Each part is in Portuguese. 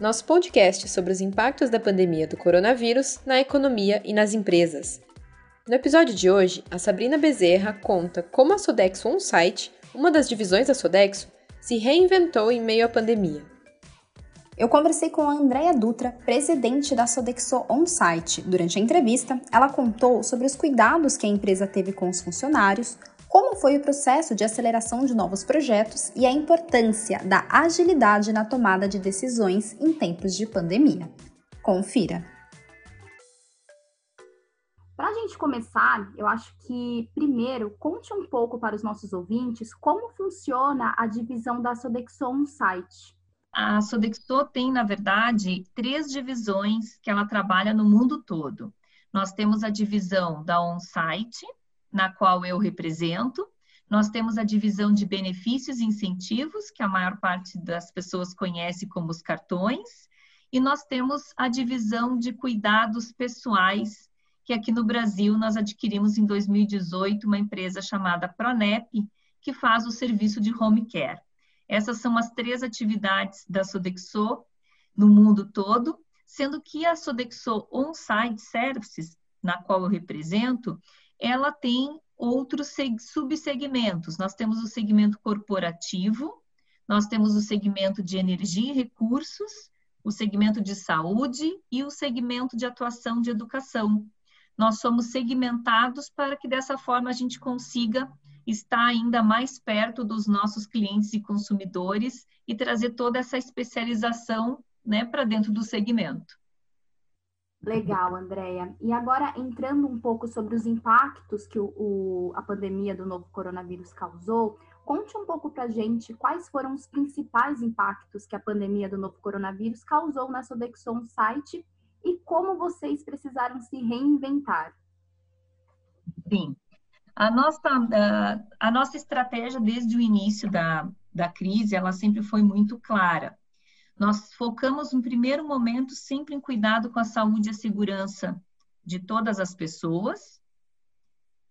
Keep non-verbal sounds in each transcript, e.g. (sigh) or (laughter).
nosso podcast sobre os impactos da pandemia do coronavírus na economia e nas empresas. No episódio de hoje, a Sabrina Bezerra conta como a Sodexo On-Site, uma das divisões da Sodexo, se reinventou em meio à pandemia. Eu conversei com a Andrea Dutra, presidente da Sodexo On-Site. Durante a entrevista, ela contou sobre os cuidados que a empresa teve com os funcionários, como foi o processo de aceleração de novos projetos e a importância da agilidade na tomada de decisões em tempos de pandemia. Confira! Para a gente começar, eu acho que primeiro conte um pouco para os nossos ouvintes como funciona a divisão da Sodexo On-Site. A Sodexo tem, na verdade, três divisões que ela trabalha no mundo todo. Nós temos a divisão da On-Site, na qual eu represento. Nós temos a divisão de benefícios e incentivos, que a maior parte das pessoas conhece como os cartões, e nós temos a divisão de cuidados pessoais, que aqui no Brasil nós adquirimos em 2018 uma empresa chamada Pronep, que faz o serviço de home care. Essas são as três atividades da Sodexo no mundo todo, sendo que a Sodexo On-Site Services, na qual eu represento, ela tem outros subsegmentos. Nós temos o segmento corporativo, nós temos o segmento de energia e recursos, o segmento de saúde e o segmento de atuação de educação. Nós somos segmentados para que dessa forma a gente consiga estar ainda mais perto dos nossos clientes e consumidores e trazer toda essa especialização né, para dentro do segmento. Legal, Andréia. E agora, entrando um pouco sobre os impactos que o, o, a pandemia do novo coronavírus causou, conte um pouco para gente quais foram os principais impactos que a pandemia do novo coronavírus causou na Sodexon site e como vocês precisaram se reinventar. Sim. A nossa, a nossa estratégia desde o início da, da crise, ela sempre foi muito clara. Nós focamos no primeiro momento sempre em cuidado com a saúde e a segurança de todas as pessoas,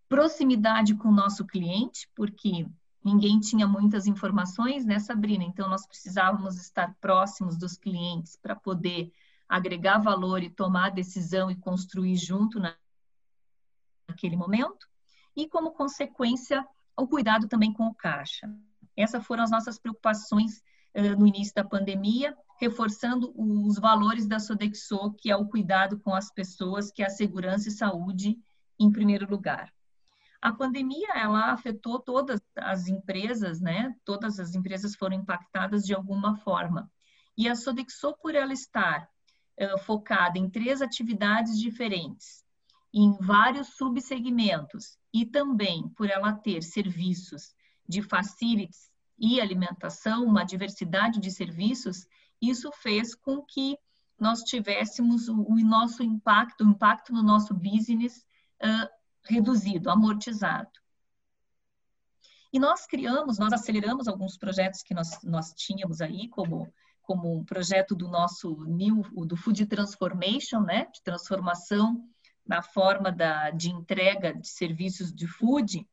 proximidade com o nosso cliente, porque ninguém tinha muitas informações, né, Sabrina? Então, nós precisávamos estar próximos dos clientes para poder agregar valor e tomar decisão e construir junto naquele momento. E, como consequência, o cuidado também com o caixa. Essas foram as nossas preocupações no início da pandemia, reforçando os valores da Sodexo, que é o cuidado com as pessoas, que é a segurança e saúde em primeiro lugar. A pandemia, ela afetou todas as empresas, né? Todas as empresas foram impactadas de alguma forma. E a Sodexo, por ela estar uh, focada em três atividades diferentes, em vários subsegmentos, e também por ela ter serviços de facilities e alimentação, uma diversidade de serviços, isso fez com que nós tivéssemos o, o nosso impacto, o impacto no nosso business uh, reduzido, amortizado. E nós criamos, nós aceleramos alguns projetos que nós, nós tínhamos aí, como, como um projeto do nosso New, do Food Transformation, né, de transformação na forma da, de entrega de serviços de food,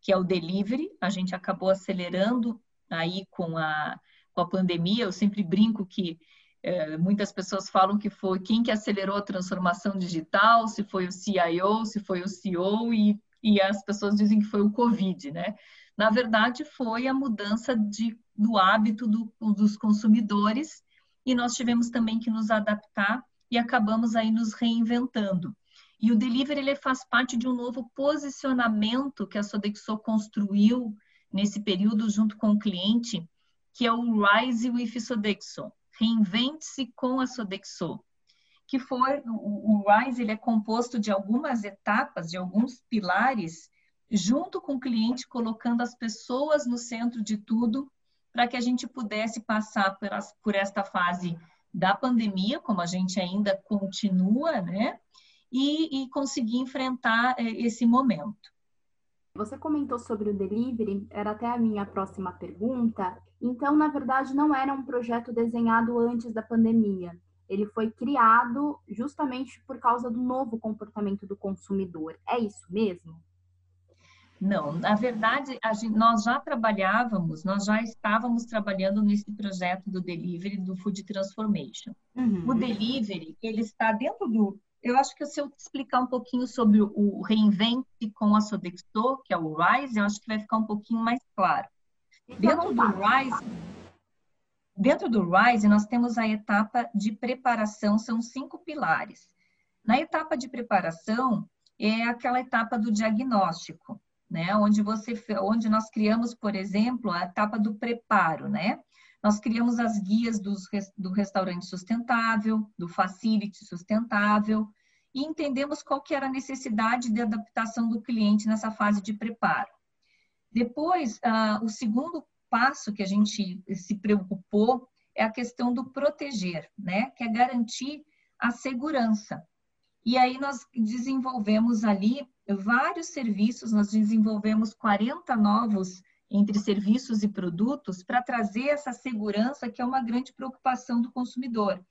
que é o delivery. A gente acabou acelerando aí com a, com a pandemia. Eu sempre brinco que é, muitas pessoas falam que foi quem que acelerou a transformação digital, se foi o CIO, se foi o CEO, e, e as pessoas dizem que foi o Covid, né? Na verdade, foi a mudança de, do hábito do, dos consumidores e nós tivemos também que nos adaptar e acabamos aí nos reinventando. E o delivery ele faz parte de um novo posicionamento que a Sodexo construiu nesse período junto com o cliente, que é o Rise with Sodexo, reinvente-se com a Sodexo, que foi o, o Rise ele é composto de algumas etapas, de alguns pilares, junto com o cliente, colocando as pessoas no centro de tudo, para que a gente pudesse passar por, as, por esta fase da pandemia, como a gente ainda continua, né? e, e conseguir enfrentar é, esse momento. Você comentou sobre o delivery, era até a minha próxima pergunta. Então, na verdade, não era um projeto desenhado antes da pandemia. Ele foi criado justamente por causa do novo comportamento do consumidor. É isso mesmo? Não, na verdade, gente, nós já trabalhávamos, nós já estávamos trabalhando nesse projeto do delivery do Food Transformation. Uhum. O delivery, ele está dentro do. Eu acho que se eu explicar um pouquinho sobre o reinvente com a Sodexo, que é o RISE, eu acho que vai ficar um pouquinho mais claro. Dentro do RISE, dentro do RISE, nós temos a etapa de preparação, são cinco pilares. Na etapa de preparação, é aquela etapa do diagnóstico né? Onde você, onde nós criamos, por exemplo, a etapa do preparo, né? Nós criamos as guias dos, do restaurante sustentável, do facility sustentável, e entendemos qual que era a necessidade de adaptação do cliente nessa fase de preparo. Depois, ah, o segundo passo que a gente se preocupou é a questão do proteger, né? Que é garantir a segurança. E aí nós desenvolvemos ali vários serviços, nós desenvolvemos 40 novos entre serviços e produtos para trazer essa segurança que é uma grande preocupação do consumidor.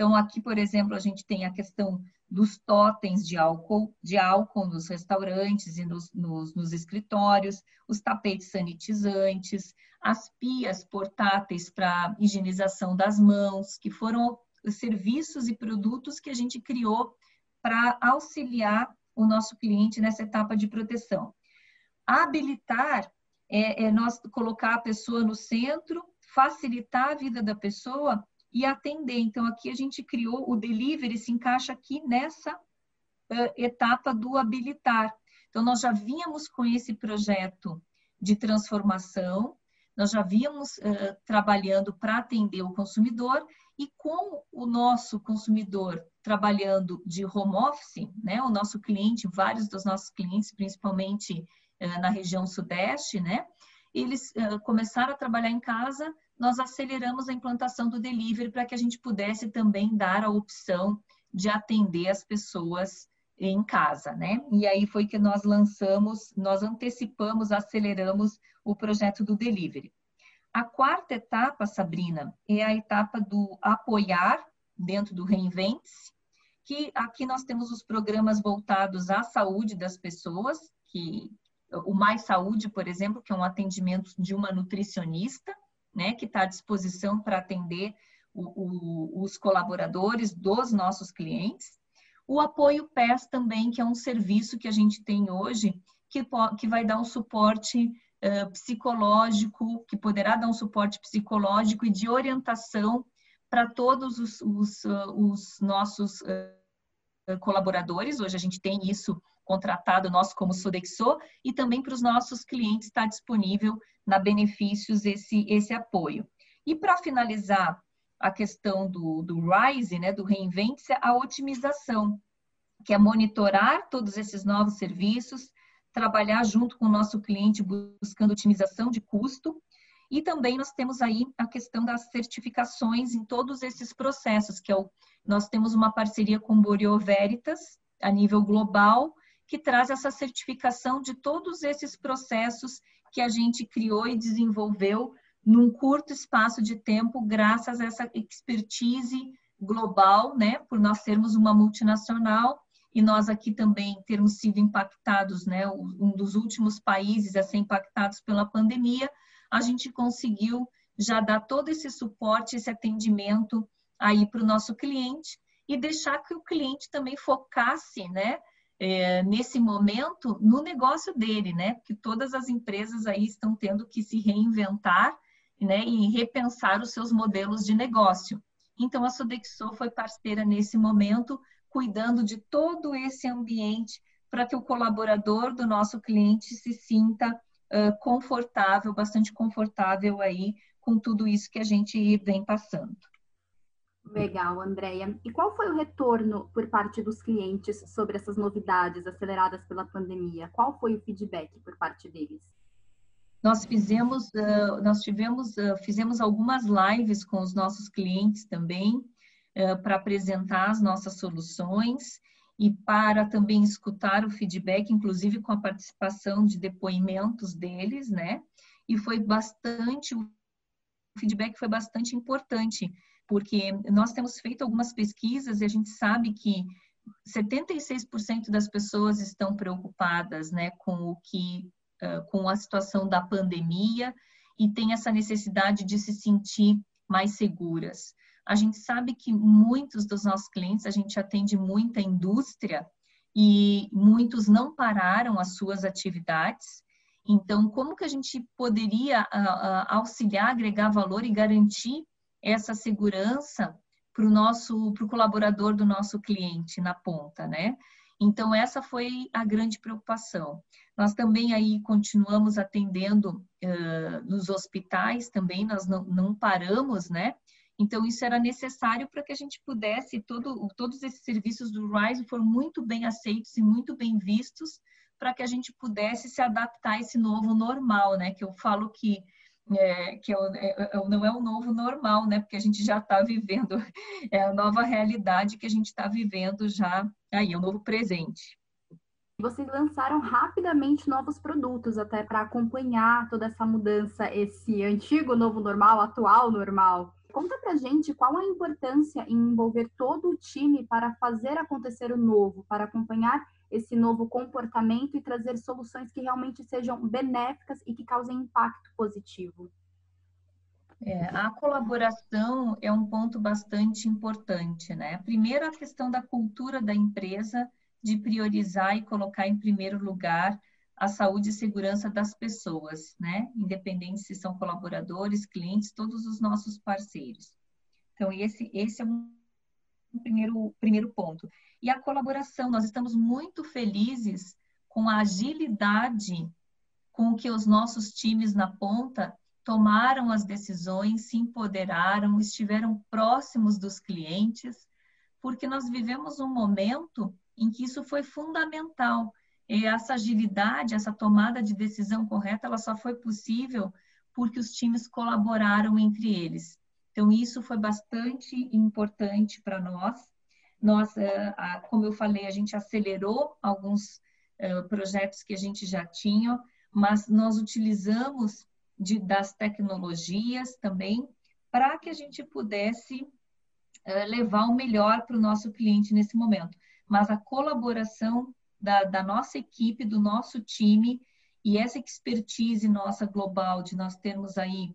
Então, aqui, por exemplo, a gente tem a questão dos totens de álcool, de álcool nos restaurantes e nos, nos, nos escritórios, os tapetes sanitizantes, as pias portáteis para higienização das mãos, que foram serviços e produtos que a gente criou para auxiliar o nosso cliente nessa etapa de proteção. Habilitar é, é nós colocar a pessoa no centro, facilitar a vida da pessoa e atender. Então, aqui a gente criou o delivery, se encaixa aqui nessa uh, etapa do habilitar. Então, nós já vínhamos com esse projeto de transformação, nós já vínhamos uh, trabalhando para atender o consumidor e com o nosso consumidor trabalhando de home office, né? O nosso cliente, vários dos nossos clientes, principalmente uh, na região sudeste, né? Eles uh, começaram a trabalhar em casa, nós aceleramos a implantação do delivery para que a gente pudesse também dar a opção de atender as pessoas em casa, né? E aí foi que nós lançamos, nós antecipamos, aceleramos o projeto do delivery. A quarta etapa, Sabrina, é a etapa do apoiar dentro do Reinvente-se, que aqui nós temos os programas voltados à saúde das pessoas, que o Mais Saúde, por exemplo, que é um atendimento de uma nutricionista, né, que está à disposição para atender o, o, os colaboradores dos nossos clientes. O apoio PES também, que é um serviço que a gente tem hoje, que, que vai dar um suporte uh, psicológico, que poderá dar um suporte psicológico e de orientação para todos os, os, uh, os nossos uh, colaboradores. Hoje a gente tem isso contratado nosso como Sodexo e também para os nossos clientes está disponível na Benefícios esse, esse apoio. E para finalizar a questão do, do RISE, né, do Reinvente-se, a otimização, que é monitorar todos esses novos serviços, trabalhar junto com o nosso cliente buscando otimização de custo. E também nós temos aí a questão das certificações em todos esses processos, que é o, nós temos uma parceria com o Borio Veritas a nível global, que traz essa certificação de todos esses processos que a gente criou e desenvolveu num curto espaço de tempo, graças a essa expertise global, né, por nós sermos uma multinacional e nós aqui também termos sido impactados, né, um dos últimos países a ser impactados pela pandemia, a gente conseguiu já dar todo esse suporte, esse atendimento aí para o nosso cliente e deixar que o cliente também focasse, né, é, nesse momento no negócio dele, né, porque todas as empresas aí estão tendo que se reinventar, né, e repensar os seus modelos de negócio. Então a Sodexo foi parceira nesse momento cuidando de todo esse ambiente para que o colaborador do nosso cliente se sinta uh, confortável, bastante confortável aí com tudo isso que a gente vem passando. Legal, Andréia. E qual foi o retorno por parte dos clientes sobre essas novidades aceleradas pela pandemia? Qual foi o feedback por parte deles? Nós fizemos, uh, nós tivemos, uh, fizemos algumas lives com os nossos clientes também, para apresentar as nossas soluções. e para também escutar o feedback, inclusive com a participação de depoimentos deles, né? E foi bastante, o feedback foi bastante importante, porque nós temos feito algumas pesquisas e a gente sabe que 76% das pessoas estão preocupadas, né, com o que, com a situação da pandemia e tem essa necessidade de se sentir mais seguras. A gente sabe que muitos dos nossos clientes, a gente atende muita indústria e muitos não pararam as suas atividades. Então, como que a gente poderia auxiliar, agregar valor e garantir essa segurança para o nosso, para o colaborador do nosso cliente na ponta, né? Então, essa foi a grande preocupação. Nós também aí continuamos atendendo uh, nos hospitais também, nós não, não paramos, né? Então, isso era necessário para que a gente pudesse, todo, todos esses serviços do Rise foram muito bem aceitos e muito bem vistos para que a gente pudesse se adaptar a esse novo normal, né? Que eu falo que, é, que eu, é, é não é o novo normal, né? Porque a gente já está vivendo, (laughs) é a nova realidade que a gente está vivendo já, aí, é o novo presente. Vocês lançaram rapidamente novos produtos até para acompanhar toda essa mudança, esse antigo novo normal, atual normal. Conta pra gente qual a importância em envolver todo o time para fazer acontecer o novo, para acompanhar esse novo comportamento e trazer soluções que realmente sejam benéficas e que causem impacto positivo. É, a colaboração é um ponto bastante importante, né? Primeiro, a questão da cultura da empresa de priorizar e colocar em primeiro lugar a saúde e segurança das pessoas, né? Independente se são colaboradores, clientes, todos os nossos parceiros. Então, esse, esse é um primeiro, primeiro ponto. E a colaboração, nós estamos muito felizes com a agilidade com que os nossos times na ponta tomaram as decisões, se empoderaram, estiveram próximos dos clientes, porque nós vivemos um momento em que isso foi fundamental e essa agilidade, essa tomada de decisão correta, ela só foi possível porque os times colaboraram entre eles. Então, isso foi bastante importante para nós. Nós, eh, como eu falei, a gente acelerou alguns eh, projetos que a gente já tinha, mas nós utilizamos de, das tecnologias também para que a gente pudesse eh, levar o melhor para o nosso cliente nesse momento. Mas a colaboração da, da nossa equipe, do nosso time, e essa expertise nossa global, de nós termos aí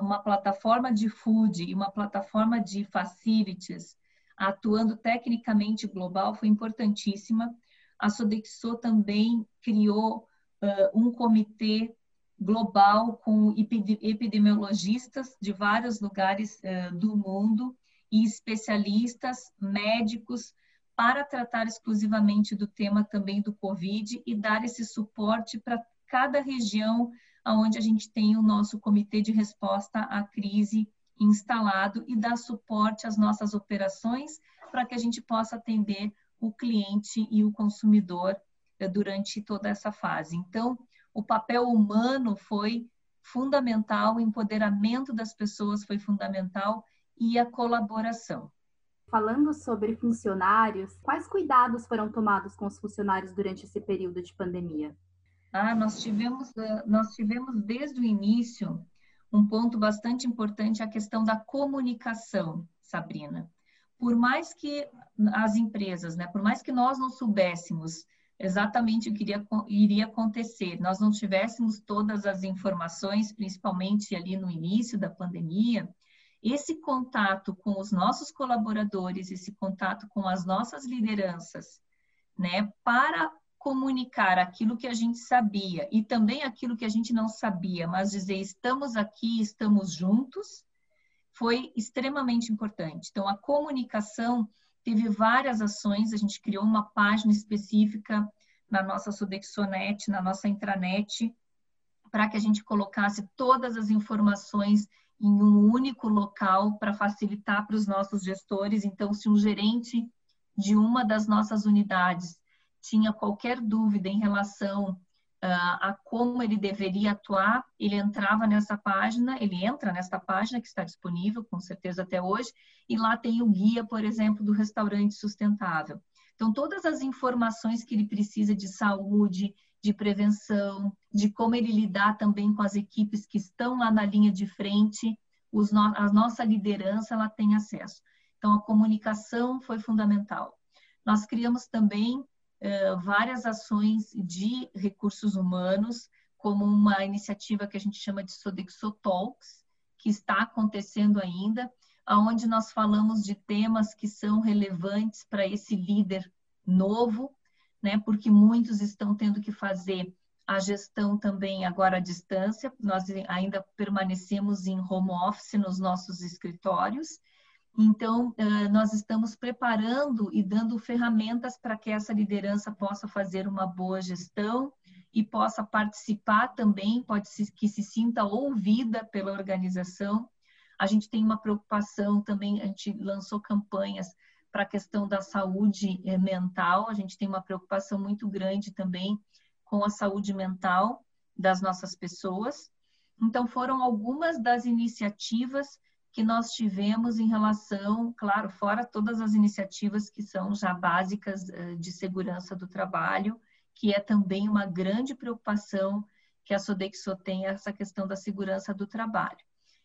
uma plataforma de food e uma plataforma de facilities atuando tecnicamente global, foi importantíssima. A Sodexo também criou uh, um comitê global com epidemiologistas de vários lugares uh, do mundo e especialistas, médicos, para tratar exclusivamente do tema também do Covid e dar esse suporte para cada região onde a gente tem o nosso comitê de resposta à crise instalado e dar suporte às nossas operações para que a gente possa atender o cliente e o consumidor eh, durante toda essa fase. Então, o papel humano foi fundamental, o empoderamento das pessoas foi fundamental e a colaboração. Falando sobre funcionários, quais cuidados foram tomados com os funcionários durante esse período de pandemia? Ah, nós tivemos, eh, nós tivemos desde o início um ponto bastante importante, a questão da comunicação, Sabrina. Por mais que as empresas, né, por mais que nós não soubéssemos exatamente o que iria, iria acontecer, nós não tivéssemos todas as informações, principalmente ali no início da pandemia, esse contato com os nossos colaboradores, esse contato com as nossas lideranças, né, para comunicar aquilo que a gente sabia e também aquilo que a gente não sabia, mas dizer estamos aqui, estamos juntos, foi extremamente importante. Então, a comunicação teve várias ações, a gente criou uma página específica na nossa Sodexonet, na nossa intranet, para que a gente colocasse todas as informações em um único local para facilitar para os nossos gestores. Então, se um gerente de uma das nossas unidades tinha qualquer dúvida em relação uh, a como ele deveria atuar, ele entrava nessa página, ele entra nessa página que está disponível, com certeza até hoje, e lá tem o guia, por exemplo, do restaurante sustentável. Então, todas as informações que ele precisa de saúde, de prevenção, de como ele lidar também com as equipes que estão lá na linha de frente, no a nossa liderança ela tem acesso. Então, a comunicação foi fundamental. Nós criamos também várias ações de recursos humanos, como uma iniciativa que a gente chama de Sodexo Talks, que está acontecendo ainda, aonde nós falamos de temas que são relevantes para esse líder novo, né? Porque muitos estão tendo que fazer a gestão também agora à distância. Nós ainda permanecemos em home office nos nossos escritórios. Então, nós estamos preparando e dando ferramentas para que essa liderança possa fazer uma boa gestão e possa participar também, pode se, que se sinta ouvida pela organização. A gente tem uma preocupação também, a gente lançou campanhas para a questão da saúde eh, mental, a gente tem uma preocupação muito grande também com a saúde mental das nossas pessoas. Então, foram algumas das iniciativas que nós tivemos em relação, claro, fora todas as iniciativas que são já básicas eh, de segurança do trabalho, que é também uma grande preocupação que a Sodexo tem, essa questão da segurança do trabalho.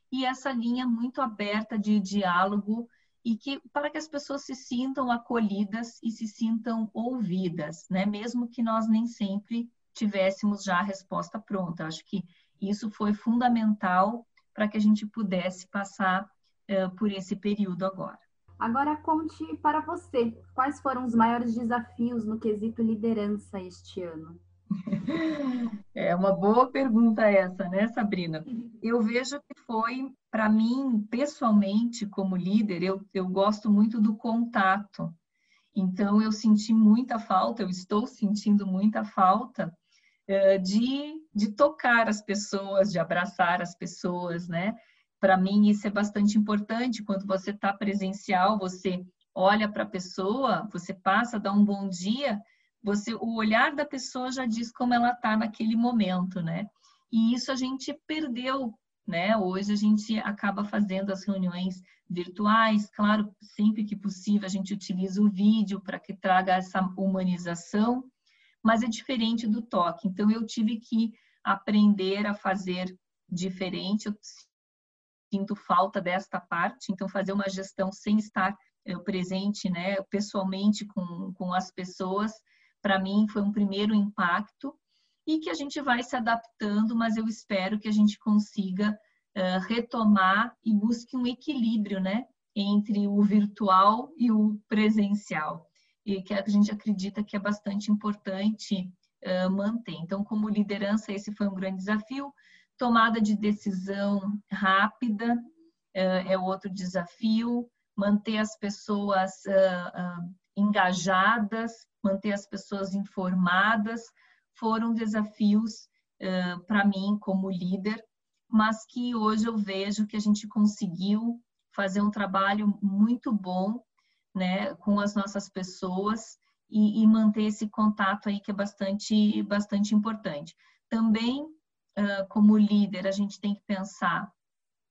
E essa linha muito aberta de diálogo e que para que as pessoas se sintam acolhidas e se sintam ouvidas, né? Mesmo que nós nem sempre tivéssemos já a resposta pronta. Acho que isso foi fundamental para que a gente pudesse passar uh, por esse período agora. Agora conte para você, quais foram os maiores desafios no quesito liderança este ano? (laughs) É uma boa pergunta essa, né, Sabrina? Eu vejo que foi, para mim, pessoalmente, como líder, eu, eu gosto muito do contato. Então, eu senti muita falta, eu estou sentindo muita falta de, de tocar as pessoas, de abraçar as pessoas, né? Para mim, isso é bastante importante. Quando você está presencial, você olha para a pessoa, você passa, dá um bom dia, você, o olhar da pessoa já diz como ela está naquele momento, né? E isso a gente perdeu, né? Hoje a gente acaba fazendo as reuniões virtuais, claro, sempre que possível a gente utiliza o vídeo para que traga essa humanização, mas é diferente do toque. Então eu tive que aprender a fazer diferente. Eu sinto falta desta parte, então fazer uma gestão sem estar eh, presente, né, pessoalmente com, com as pessoas, para mim foi um primeiro impacto e que a gente vai se adaptando, mas eu espero que a gente consiga uh, retomar e busque um equilíbrio, né, entre o virtual e o presencial, e que a gente acredita que é bastante importante uh, manter. Então, como liderança, esse foi um grande desafio. Tomada de decisão rápida uh, é outro desafio. Manter as pessoas engajadas, manter as pessoas informadas, foram desafios uh, para mim como líder, mas que hoje eu vejo que a gente conseguiu fazer um trabalho muito bom né, com as nossas pessoas e, e manter esse contato aí que é bastante, bastante importante. Também, uh, como líder, a gente tem que pensar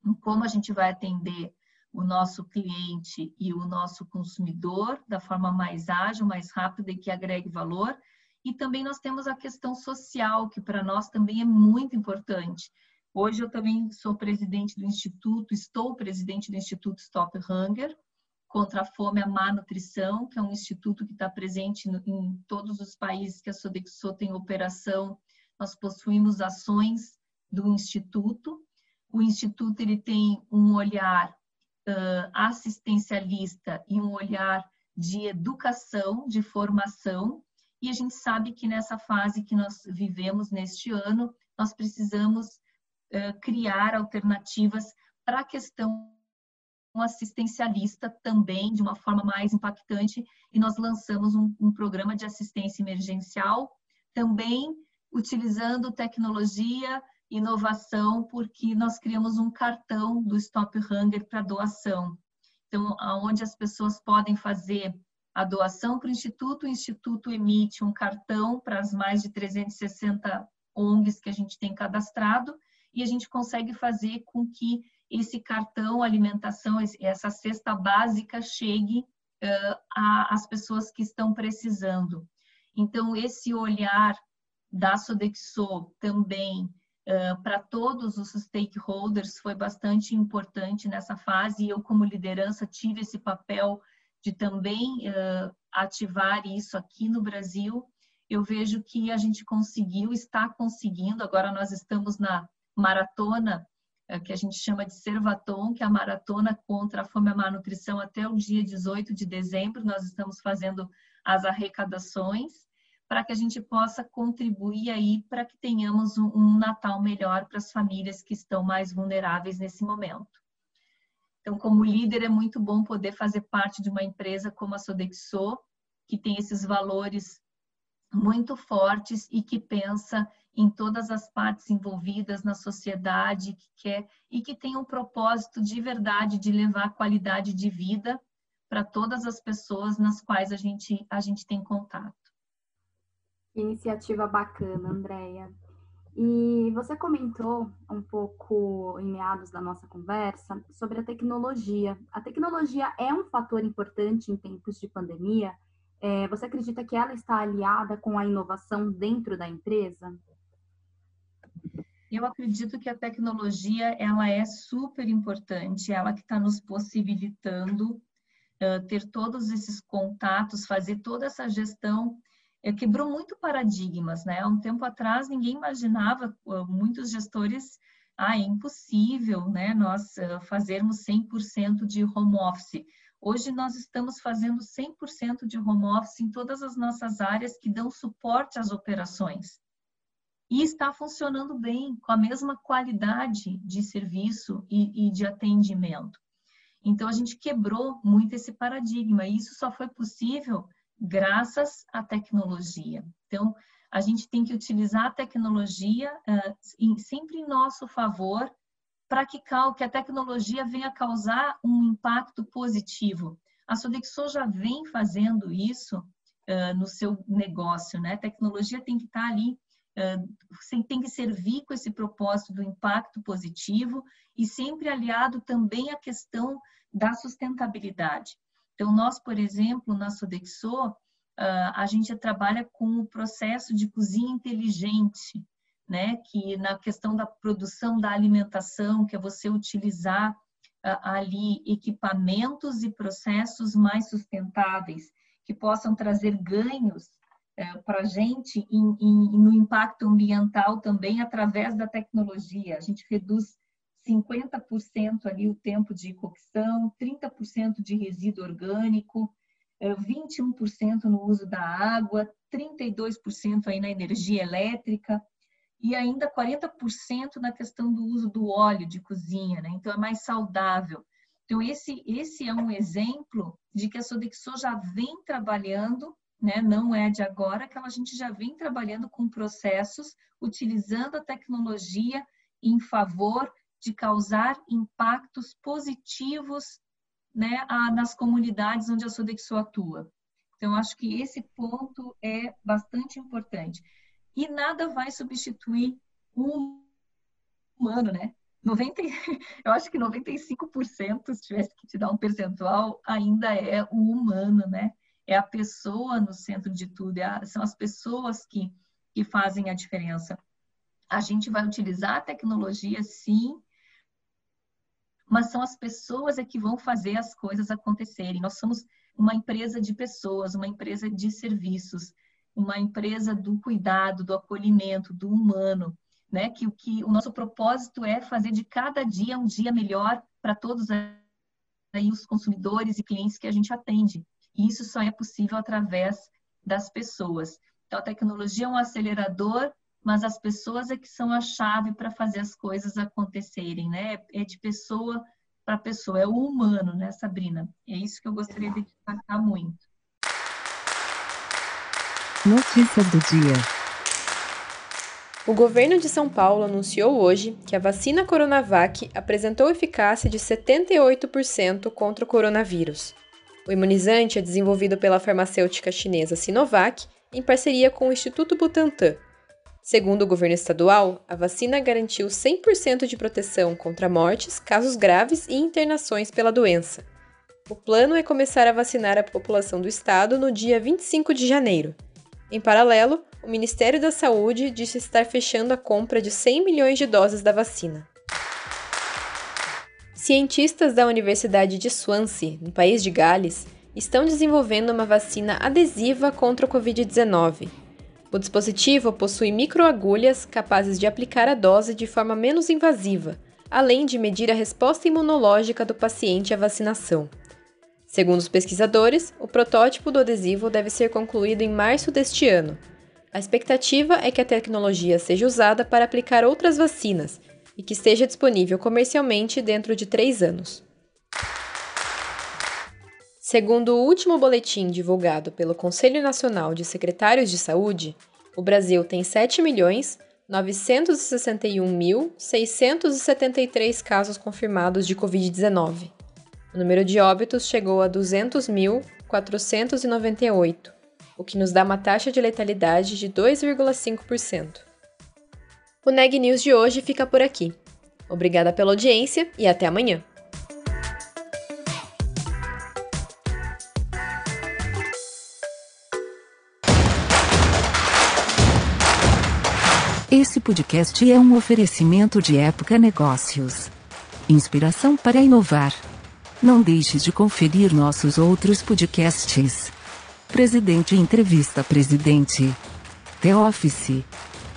em como a gente vai atender o nosso cliente e o nosso consumidor da forma mais ágil, mais rápida e que agregue valor. E também nós temos a questão social, que para nós também é muito importante. Hoje eu também sou presidente do Instituto, estou presidente do Instituto Stop Hunger, contra a fome e a má nutrição, que é um instituto que está presente no, em todos os países que a Sodexo tem operação. Nós possuímos ações do Instituto. O Instituto ele tem um olhar uh, assistencialista e um olhar de educação, de formação, e a gente sabe que nessa fase que nós vivemos neste ano, nós precisamos uh, criar alternativas para a questão assistencialista também, de uma forma mais impactante, e nós lançamos um, um programa de assistência emergencial, também utilizando tecnologia inovação, porque nós criamos um cartão do Stop Hunger para doação. Então, onde as pessoas podem fazer a doação para o Instituto, o Instituto emite um cartão para as mais de 360 ONGs que a gente tem cadastrado e a gente consegue fazer com que esse cartão alimentação, essa cesta básica chegue uh, as pessoas que estão precisando. Então, esse olhar da Sodexo também uh, para todos os stakeholders foi bastante importante nessa fase e eu, como liderança, tive esse papel de também uh, ativar isso aqui no Brasil. Eu vejo que a gente conseguiu, está conseguindo, agora nós estamos na maratona que a gente chama de Servaton, que é a maratona contra a fome e a malnutrição até o dia 18 de dezembro. Nós estamos fazendo as arrecadações para que a gente possa contribuir aí para que tenhamos um, um Natal melhor para as famílias que estão mais vulneráveis nesse momento. Então, como líder, é muito bom poder fazer parte de uma empresa como a Sodexo, que tem esses valores muito fortes e que pensa em todas as partes envolvidas na sociedade, que quer e que tem um propósito de verdade de levar qualidade de vida para todas as pessoas nas quais a gente, a gente tem contato. Iniciativa bacana, Andréia. E você comentou um pouco em meados da nossa conversa sobre a tecnologia. A tecnologia é um fator importante em tempos de pandemia. É, você acredita que ela está aliada com a inovação dentro da empresa? Eu acredito que a tecnologia ela é super importante, ela que está nos possibilitando uh, ter todos esses contatos, fazer toda essa gestão é, quebrou muito paradigmas, né? Há um tempo atrás ninguém imaginava, muitos gestores, ah, é impossível, né? Nós fazermos 100% de home office. Hoje nós estamos fazendo 100% de home office em todas as nossas áreas que dão suporte às operações. E está funcionando bem, com a mesma qualidade de serviço e, e de atendimento. Então, a gente quebrou muito esse paradigma, e isso só foi possível graças à tecnologia. Então, a gente tem que utilizar a tecnologia uh, em, sempre em nosso favor para que, que a tecnologia venha causar um impacto positivo. A Sodexo já vem fazendo isso uh, no seu negócio, né? A tecnologia tem que estar tá ali, tem que servir com esse propósito do impacto positivo e sempre aliado também à questão da sustentabilidade. Então, nós, por exemplo, na Sodexo, a gente trabalha com o processo de cozinha inteligente, né? Que na questão da produção da alimentação, que é você utilizar ali equipamentos e processos mais sustentáveis, que possam trazer ganhos é, para a gente em, em, no impacto ambiental também através da tecnologia. A gente reduz 50% ali o tempo de cocção, 30% de resíduo orgânico, 21% é, no uso da água, 32% aí na energia elétrica e ainda 40% na questão do uso do óleo de cozinha, né? Então é mais saudável. Então esse esse é um exemplo de que a Sodexo já vem trabalhando, né? Não é de agora que a gente já vem trabalhando com processos utilizando a tecnologia em favor de causar impactos positivos né, nas comunidades onde a Sodexo atua. Então, acho que esse ponto é bastante importante. E nada vai substituir o humano, né? 90, (laughs) eu acho que 95%, se tivesse que te dar um percentual, ainda é o humano, né? É a pessoa no centro de tudo, é a, são as pessoas que, que fazem a diferença. A gente vai utilizar a tecnologia, sim, mas são as pessoas é que vão fazer as coisas acontecerem. Nós somos uma empresa de pessoas, uma empresa de serviços, uma empresa do cuidado, do acolhimento, do humano, né? Que o que o nosso propósito é fazer de cada dia um dia melhor para todos aí os consumidores e clientes que a gente atende. E isso só é possível através das pessoas. Então a tecnologia é um acelerador mas as pessoas é que são a chave para fazer as coisas acontecerem, né? É de pessoa para pessoa, é o humano, né, Sabrina? É isso que eu gostaria de destacar muito. Notícia do dia. O governo de São Paulo anunciou hoje que a vacina Coronavac apresentou eficácia de 78% contra o coronavírus. O imunizante é desenvolvido pela farmacêutica chinesa Sinovac em parceria com o Instituto Butantan Segundo o governo estadual, a vacina garantiu 100% de proteção contra mortes, casos graves e internações pela doença. O plano é começar a vacinar a população do estado no dia 25 de janeiro. Em paralelo, o Ministério da Saúde disse estar fechando a compra de 100 milhões de doses da vacina. Cientistas da Universidade de Swansea, no país de Gales, estão desenvolvendo uma vacina adesiva contra o Covid-19. O dispositivo possui microagulhas capazes de aplicar a dose de forma menos invasiva, além de medir a resposta imunológica do paciente à vacinação. Segundo os pesquisadores, o protótipo do adesivo deve ser concluído em março deste ano. A expectativa é que a tecnologia seja usada para aplicar outras vacinas e que esteja disponível comercialmente dentro de três anos. Segundo o último boletim divulgado pelo Conselho Nacional de Secretários de Saúde, o Brasil tem 7.961.673 casos confirmados de Covid-19 o número de óbitos chegou a 200.498, o que nos dá uma taxa de letalidade de 2,5%. O Neg News de hoje fica por aqui. Obrigada pela audiência e até amanhã. Esse podcast é um oferecimento de Época Negócios. Inspiração para inovar. Não deixe de conferir nossos outros podcasts. Presidente Entrevista Presidente. The Office.